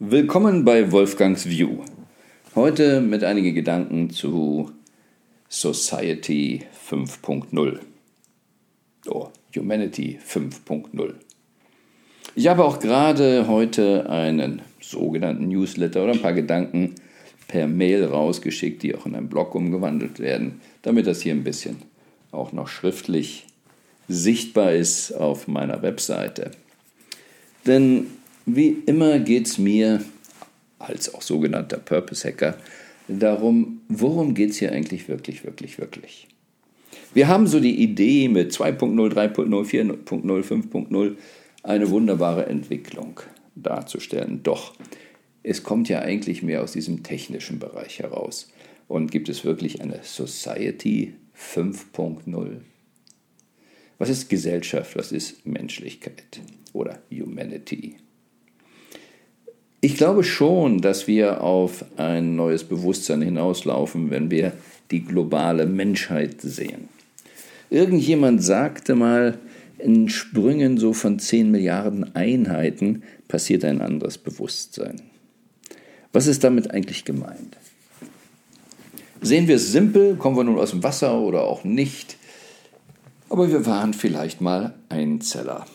Willkommen bei Wolfgangs View. Heute mit einigen Gedanken zu Society 5.0. Oh, Humanity 5.0. Ich habe auch gerade heute einen sogenannten Newsletter oder ein paar Gedanken per Mail rausgeschickt, die auch in einen Blog umgewandelt werden, damit das hier ein bisschen auch noch schriftlich sichtbar ist auf meiner Webseite. Denn wie immer geht es mir als auch sogenannter Purpose Hacker darum, worum geht es hier eigentlich wirklich, wirklich, wirklich. Wir haben so die Idee mit 2.0, 3.0, 4.0, 5.0 eine wunderbare Entwicklung darzustellen. Doch es kommt ja eigentlich mehr aus diesem technischen Bereich heraus. Und gibt es wirklich eine Society 5.0? Was ist Gesellschaft? Was ist Menschlichkeit oder Humanity? Ich glaube schon, dass wir auf ein neues Bewusstsein hinauslaufen, wenn wir die globale Menschheit sehen. Irgendjemand sagte mal, in Sprüngen so von 10 Milliarden Einheiten passiert ein anderes Bewusstsein. Was ist damit eigentlich gemeint? Sehen wir es simpel, kommen wir nun aus dem Wasser oder auch nicht, aber wir waren vielleicht mal Einzeller.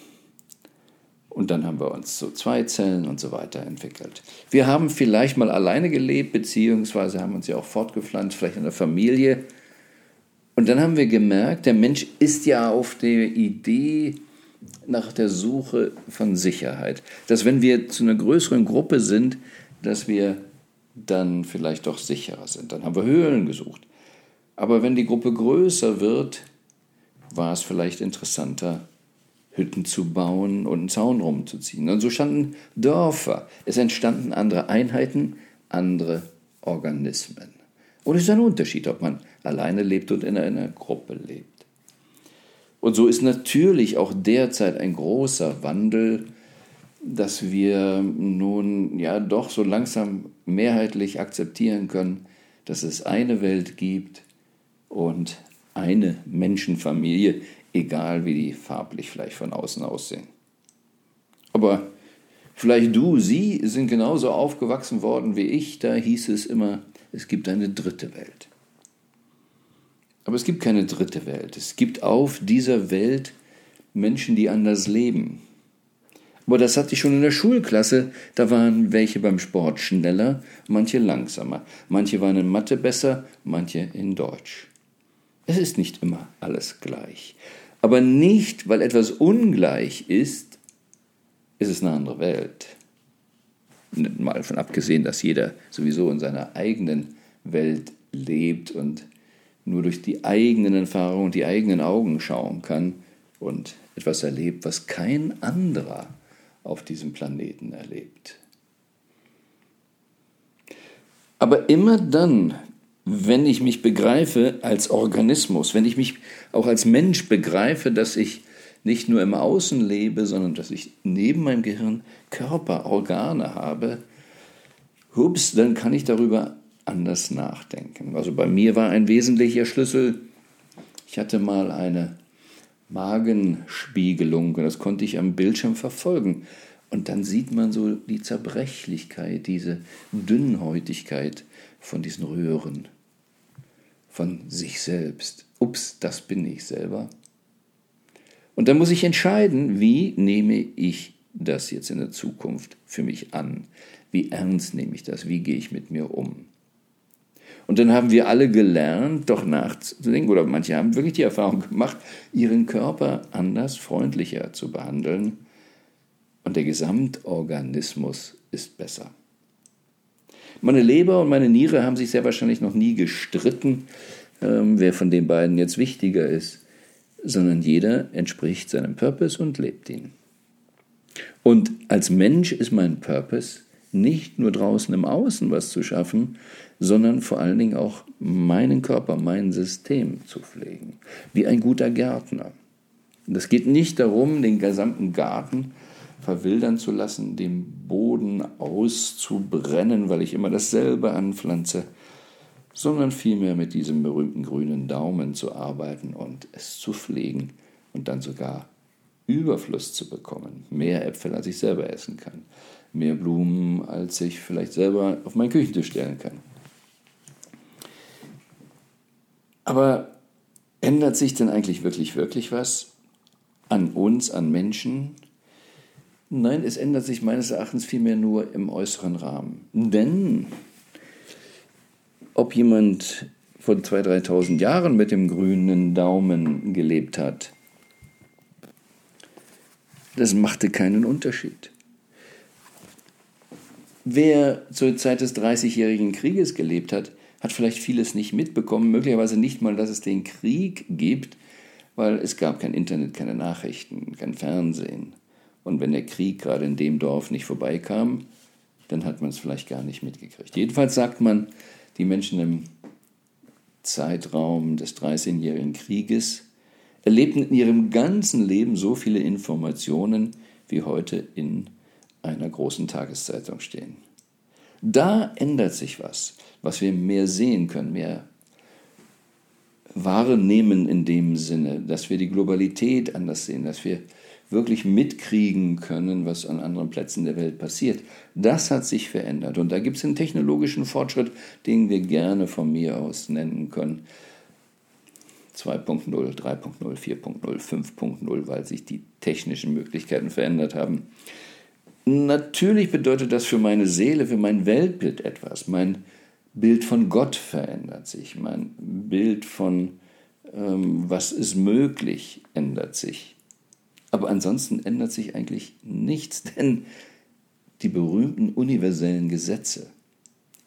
Und dann haben wir uns zu zwei Zellen und so weiter entwickelt. Wir haben vielleicht mal alleine gelebt, beziehungsweise haben uns ja auch fortgepflanzt, vielleicht in der Familie. Und dann haben wir gemerkt, der Mensch ist ja auf der Idee nach der Suche von Sicherheit. Dass wenn wir zu einer größeren Gruppe sind, dass wir dann vielleicht doch sicherer sind. Dann haben wir Höhlen gesucht. Aber wenn die Gruppe größer wird, war es vielleicht interessanter, Hütten zu bauen und einen Zaun rumzuziehen. Und so standen Dörfer. Es entstanden andere Einheiten, andere Organismen. Und es ist ein Unterschied, ob man alleine lebt und in einer Gruppe lebt. Und so ist natürlich auch derzeit ein großer Wandel, dass wir nun ja doch so langsam mehrheitlich akzeptieren können, dass es eine Welt gibt und eine Menschenfamilie, egal wie die farblich vielleicht von außen aussehen. Aber vielleicht du, sie sind genauso aufgewachsen worden wie ich, da hieß es immer, es gibt eine dritte Welt. Aber es gibt keine dritte Welt. Es gibt auf dieser Welt Menschen, die anders leben. Aber das hatte ich schon in der Schulklasse. Da waren welche beim Sport schneller, manche langsamer. Manche waren in Mathe besser, manche in Deutsch. Es ist nicht immer alles gleich. Aber nicht, weil etwas ungleich ist, ist es eine andere Welt. Mal davon abgesehen, dass jeder sowieso in seiner eigenen Welt lebt und nur durch die eigenen Erfahrungen und die eigenen Augen schauen kann und etwas erlebt, was kein anderer auf diesem Planeten erlebt. Aber immer dann, wenn ich mich begreife als Organismus, wenn ich mich auch als Mensch begreife, dass ich nicht nur im Außen lebe, sondern dass ich neben meinem Gehirn Körper, Organe habe, hups, dann kann ich darüber anders nachdenken. Also bei mir war ein wesentlicher Schlüssel, ich hatte mal eine Magenspiegelung und das konnte ich am Bildschirm verfolgen. Und dann sieht man so die Zerbrechlichkeit, diese Dünnhäutigkeit von diesen Röhren, von sich selbst. Ups, das bin ich selber. Und dann muss ich entscheiden, wie nehme ich das jetzt in der Zukunft für mich an? Wie ernst nehme ich das? Wie gehe ich mit mir um? Und dann haben wir alle gelernt, doch nachzudenken, oder manche haben wirklich die Erfahrung gemacht, ihren Körper anders, freundlicher zu behandeln und der Gesamtorganismus ist besser. Meine Leber und meine Niere haben sich sehr wahrscheinlich noch nie gestritten, ähm, wer von den beiden jetzt wichtiger ist, sondern jeder entspricht seinem Purpose und lebt ihn. Und als Mensch ist mein Purpose nicht nur draußen im Außen was zu schaffen, sondern vor allen Dingen auch meinen Körper, mein System zu pflegen, wie ein guter Gärtner. Es geht nicht darum, den gesamten Garten verwildern zu lassen, den Boden auszubrennen, weil ich immer dasselbe anpflanze, sondern vielmehr mit diesem berühmten grünen Daumen zu arbeiten und es zu pflegen und dann sogar Überfluss zu bekommen, mehr Äpfel, als ich selber essen kann, mehr Blumen, als ich vielleicht selber auf meinen Küchentisch stellen kann. Aber ändert sich denn eigentlich wirklich, wirklich was an uns, an Menschen? Nein, es ändert sich meines Erachtens vielmehr nur im äußeren Rahmen. Denn ob jemand vor 2.000, 3.000 Jahren mit dem grünen Daumen gelebt hat, das machte keinen Unterschied. Wer zur Zeit des Dreißigjährigen Krieges gelebt hat, hat vielleicht vieles nicht mitbekommen, möglicherweise nicht mal, dass es den Krieg gibt, weil es gab kein Internet, keine Nachrichten, kein Fernsehen. Und wenn der Krieg gerade in dem Dorf nicht vorbeikam, dann hat man es vielleicht gar nicht mitgekriegt. Jedenfalls sagt man, die Menschen im Zeitraum des Dreißigjährigen Krieges erlebten in ihrem ganzen Leben so viele Informationen, wie heute in einer großen Tageszeitung stehen. Da ändert sich was, was wir mehr sehen können, mehr wahrnehmen in dem Sinne, dass wir die Globalität anders sehen, dass wir wirklich mitkriegen können, was an anderen Plätzen der Welt passiert. Das hat sich verändert. Und da gibt es einen technologischen Fortschritt, den wir gerne von mir aus nennen können. 2.0, 3.0, 4.0, 5.0, weil sich die technischen Möglichkeiten verändert haben. Natürlich bedeutet das für meine Seele, für mein Weltbild etwas. Mein Bild von Gott verändert sich. Mein Bild von ähm, was ist möglich ändert sich. Aber ansonsten ändert sich eigentlich nichts, denn die berühmten universellen Gesetze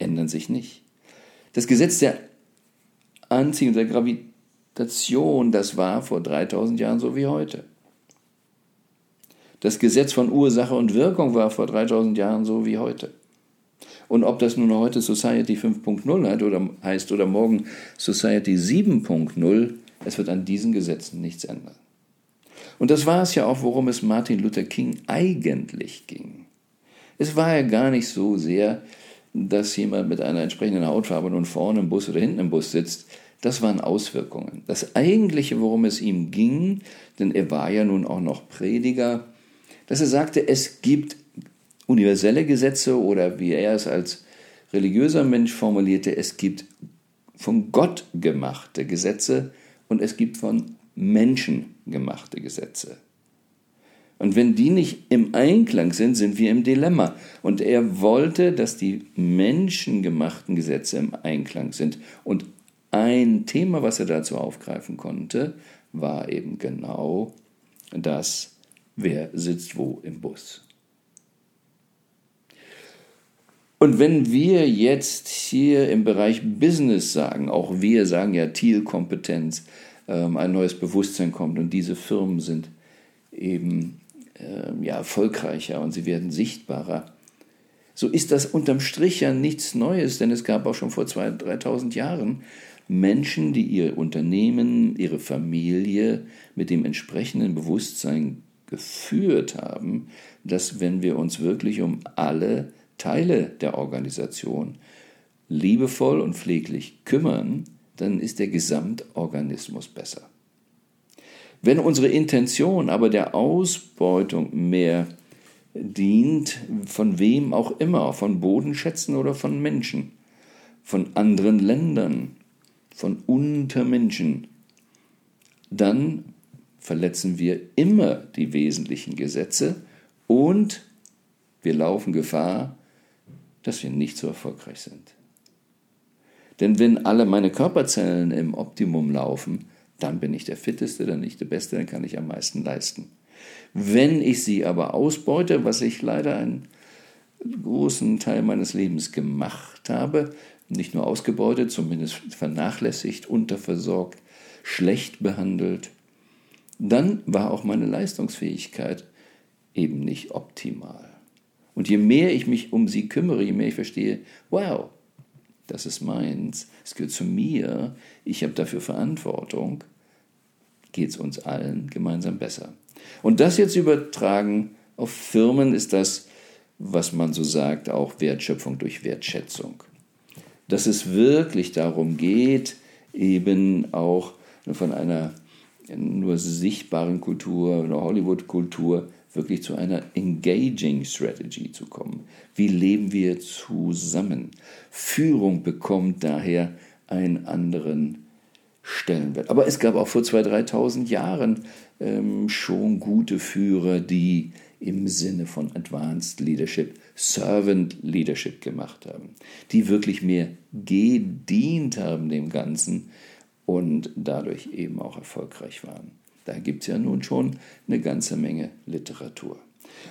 ändern sich nicht. Das Gesetz der Anziehung, der Gravitation, das war vor 3000 Jahren so wie heute. Das Gesetz von Ursache und Wirkung war vor 3000 Jahren so wie heute. Und ob das nun heute Society 5.0 hat oder heißt oder morgen Society 7.0, es wird an diesen Gesetzen nichts ändern. Und das war es ja auch, worum es Martin Luther King eigentlich ging. Es war ja gar nicht so sehr, dass jemand mit einer entsprechenden Hautfarbe nun vorne im Bus oder hinten im Bus sitzt. Das waren Auswirkungen. Das eigentliche, worum es ihm ging, denn er war ja nun auch noch Prediger, dass er sagte, es gibt universelle Gesetze oder wie er es als religiöser Mensch formulierte, es gibt von Gott gemachte Gesetze und es gibt von menschengemachte Gesetze. Und wenn die nicht im Einklang sind, sind wir im Dilemma. Und er wollte, dass die menschengemachten Gesetze im Einklang sind. Und ein Thema, was er dazu aufgreifen konnte, war eben genau das, wer sitzt wo im Bus. Und wenn wir jetzt hier im Bereich Business sagen, auch wir sagen ja Thielkompetenz, ein neues Bewusstsein kommt und diese Firmen sind eben ähm, ja, erfolgreicher und sie werden sichtbarer. So ist das unterm Strich ja nichts Neues, denn es gab auch schon vor 2.000, 3.000 Jahren Menschen, die ihr Unternehmen, ihre Familie mit dem entsprechenden Bewusstsein geführt haben, dass wenn wir uns wirklich um alle Teile der Organisation liebevoll und pfleglich kümmern, dann ist der Gesamtorganismus besser. Wenn unsere Intention aber der Ausbeutung mehr dient, von wem auch immer, von Bodenschätzen oder von Menschen, von anderen Ländern, von Untermenschen, dann verletzen wir immer die wesentlichen Gesetze und wir laufen Gefahr, dass wir nicht so erfolgreich sind. Denn wenn alle meine Körperzellen im Optimum laufen, dann bin ich der Fitteste, dann nicht der Beste, dann kann ich am meisten leisten. Wenn ich sie aber ausbeute, was ich leider einen großen Teil meines Lebens gemacht habe, nicht nur ausgebeutet, zumindest vernachlässigt, unterversorgt, schlecht behandelt, dann war auch meine Leistungsfähigkeit eben nicht optimal. Und je mehr ich mich um sie kümmere, je mehr ich verstehe, wow, das ist meins, es gehört zu mir, ich habe dafür Verantwortung, geht es uns allen gemeinsam besser. Und das jetzt übertragen auf Firmen ist das, was man so sagt, auch Wertschöpfung durch Wertschätzung. Dass es wirklich darum geht, eben auch von einer nur sichtbaren Kultur, einer Hollywood-Kultur, wirklich zu einer Engaging Strategy zu kommen. Wie leben wir zusammen? Führung bekommt daher einen anderen Stellenwert. Aber es gab auch vor 2.000, 3.000 Jahren ähm, schon gute Führer, die im Sinne von Advanced Leadership, Servant Leadership gemacht haben, die wirklich mehr gedient haben dem Ganzen und dadurch eben auch erfolgreich waren. Da gibt es ja nun schon eine ganze Menge Literatur.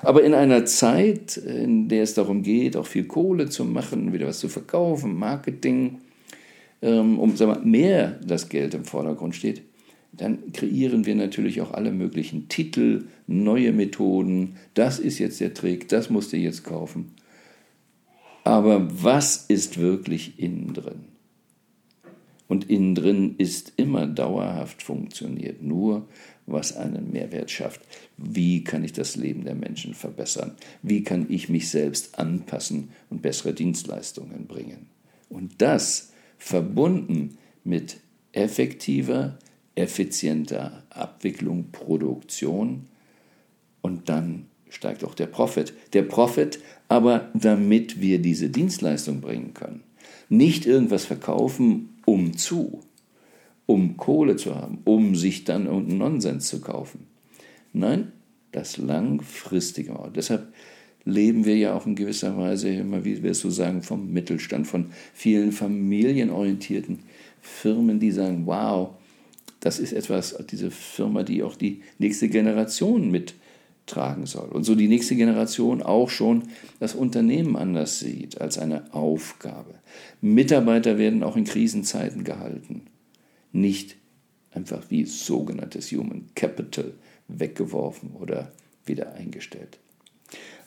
Aber in einer Zeit, in der es darum geht, auch viel Kohle zu machen, wieder was zu verkaufen, Marketing, ähm, um sagen wir, mehr das Geld im Vordergrund steht, dann kreieren wir natürlich auch alle möglichen Titel, neue Methoden. Das ist jetzt der Trick, das musst du jetzt kaufen. Aber was ist wirklich innen drin? Und innen drin ist immer dauerhaft funktioniert nur, was einen Mehrwert schafft. Wie kann ich das Leben der Menschen verbessern? Wie kann ich mich selbst anpassen und bessere Dienstleistungen bringen? Und das verbunden mit effektiver, effizienter Abwicklung, Produktion und dann steigt auch der Profit. Der Profit aber, damit wir diese Dienstleistung bringen können. Nicht irgendwas verkaufen, um zu, um Kohle zu haben, um sich dann irgendeinen Nonsens zu kaufen. Nein, das langfristige. Deshalb leben wir ja auch in gewisser Weise immer, wie wir es so sagen, vom Mittelstand, von vielen familienorientierten Firmen, die sagen, wow, das ist etwas, diese Firma, die auch die nächste Generation mittragen soll. Und so die nächste Generation auch schon das Unternehmen anders sieht als eine Aufgabe. Mitarbeiter werden auch in Krisenzeiten gehalten, nicht einfach wie sogenanntes Human Capital weggeworfen oder wieder eingestellt.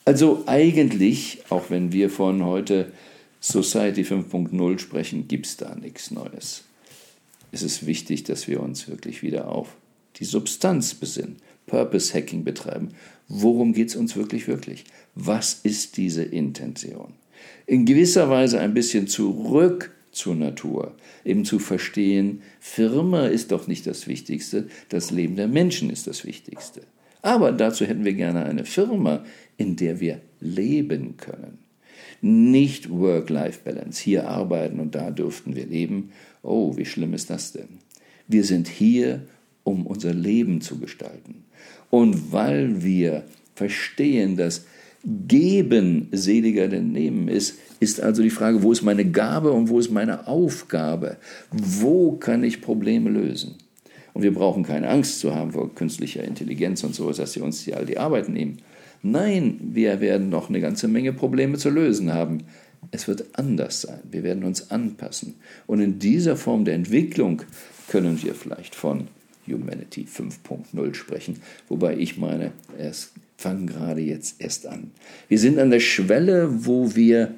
Also eigentlich, auch wenn wir von heute Society 5.0 sprechen, gibt es da nichts Neues ist es wichtig, dass wir uns wirklich wieder auf die Substanz besinnen, Purpose Hacking betreiben. Worum geht es uns wirklich, wirklich? Was ist diese Intention? In gewisser Weise ein bisschen zurück zur Natur, eben zu verstehen, Firma ist doch nicht das Wichtigste, das Leben der Menschen ist das Wichtigste. Aber dazu hätten wir gerne eine Firma, in der wir leben können. Nicht Work-Life-Balance, hier arbeiten und da dürften wir leben. Oh, wie schlimm ist das denn? Wir sind hier, um unser Leben zu gestalten. Und weil wir verstehen, dass Geben seliger denn Nehmen ist, ist also die Frage, wo ist meine Gabe und wo ist meine Aufgabe? Wo kann ich Probleme lösen? Und wir brauchen keine Angst zu haben vor künstlicher Intelligenz und so, dass sie uns hier all die Arbeit nehmen. Nein, wir werden noch eine ganze Menge Probleme zu lösen haben. Es wird anders sein. Wir werden uns anpassen. Und in dieser Form der Entwicklung können wir vielleicht von Humanity 5.0 sprechen, wobei ich meine, es fangen gerade jetzt erst an. Wir sind an der Schwelle, wo wir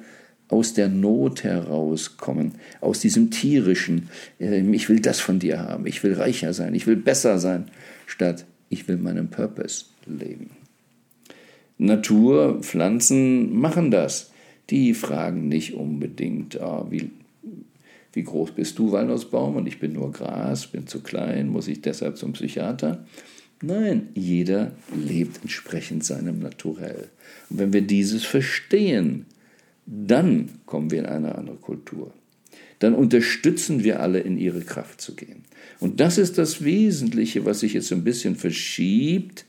aus der Not herauskommen, aus diesem tierischen, ähm, ich will das von dir haben, ich will reicher sein, ich will besser sein, statt ich will meinen Purpose leben. Natur, Pflanzen machen das. Die fragen nicht unbedingt, ah, wie, wie groß bist du, Walnussbaum, und ich bin nur Gras, bin zu klein, muss ich deshalb zum Psychiater? Nein, jeder lebt entsprechend seinem Naturell. Und wenn wir dieses verstehen, dann kommen wir in eine andere Kultur. Dann unterstützen wir alle, in ihre Kraft zu gehen. Und das ist das Wesentliche, was sich jetzt ein bisschen verschiebt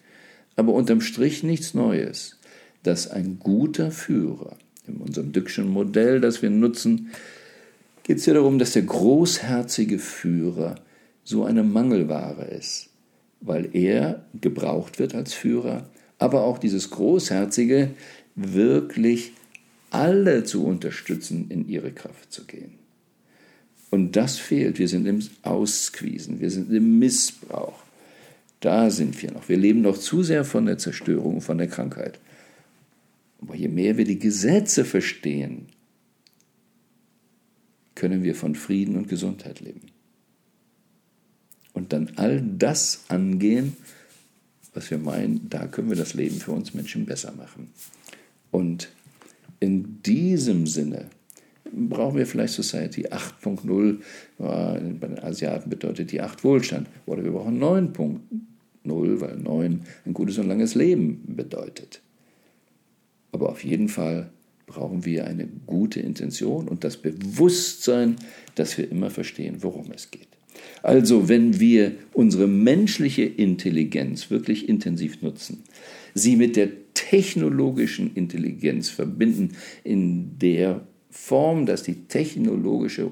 aber unterm Strich nichts Neues, dass ein guter Führer, in unserem Dückschen Modell, das wir nutzen, geht es ja darum, dass der großherzige Führer so eine Mangelware ist, weil er gebraucht wird als Führer, aber auch dieses Großherzige wirklich alle zu unterstützen, in ihre Kraft zu gehen. Und das fehlt. Wir sind im Ausquisen, wir sind im Missbrauch. Da sind wir noch. Wir leben noch zu sehr von der Zerstörung, von der Krankheit. Aber je mehr wir die Gesetze verstehen, können wir von Frieden und Gesundheit leben. Und dann all das angehen, was wir meinen, da können wir das Leben für uns Menschen besser machen. Und in diesem Sinne brauchen wir vielleicht Society 8.0. Bei den Asiaten bedeutet die 8 Wohlstand. Oder wir brauchen 9.0 weil 9 ein gutes und langes Leben bedeutet. Aber auf jeden Fall brauchen wir eine gute Intention und das Bewusstsein, dass wir immer verstehen, worum es geht. Also wenn wir unsere menschliche Intelligenz wirklich intensiv nutzen, sie mit der technologischen Intelligenz verbinden, in der Form, dass die technologische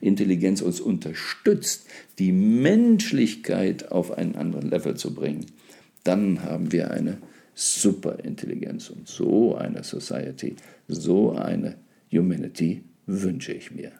Intelligenz uns unterstützt, die Menschlichkeit auf einen anderen Level zu bringen, dann haben wir eine Superintelligenz und so eine Society, so eine Humanity wünsche ich mir.